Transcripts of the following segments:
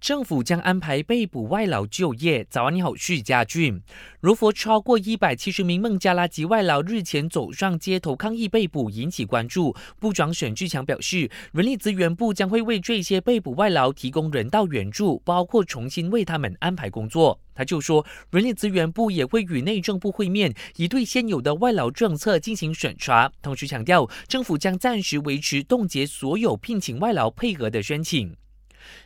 政府将安排被捕外劳就业。早安，你好，是家俊。如佛超过一百七十名孟加拉籍外劳日前走上街头抗议被捕，引起关注。部长沈志强表示，人力资源部将会为这些被捕外劳提供人道援助，包括重新为他们安排工作。他就说，人力资源部也会与内政部会面，以对现有的外劳政策进行审查。同时强调，政府将暂时维持冻结所有聘请外劳配额的申请。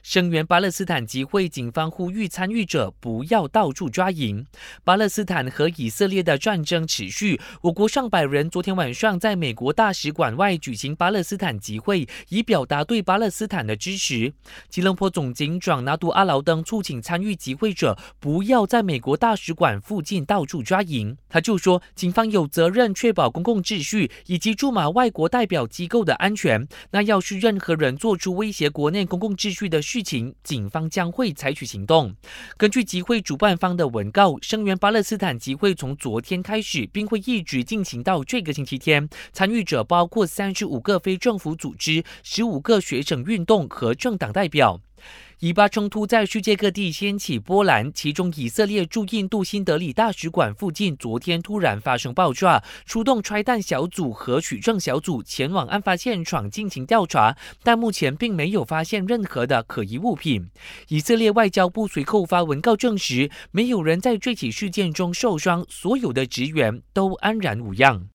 声援巴勒斯坦集会，警方呼吁参与者不要到处抓营。巴勒斯坦和以色列的战争持续，我国上百人昨天晚上在美国大使馆外举行巴勒斯坦集会，以表达对巴勒斯坦的支持。吉隆坡总警长拿督阿劳登促请参与集会者不要在美国大使馆附近到处抓营。他就说，警方有责任确保公共秩序以及驻马外国代表机构的安全。那要是任何人做出威胁国内公共秩序的，的事情，警方将会采取行动。根据集会主办方的文告，声援巴勒斯坦集会从昨天开始，并会一直进行到这个星期天。参与者包括三十五个非政府组织、十五个学生运动和政党代表。以巴冲突在世界各地掀起波澜，其中以色列驻印度新德里大使馆附近昨天突然发生爆炸，出动拆弹小组和取证小组前往案发现场进行调查，但目前并没有发现任何的可疑物品。以色列外交部随后发文告证实，没有人在这起事件中受伤，所有的职员都安然无恙。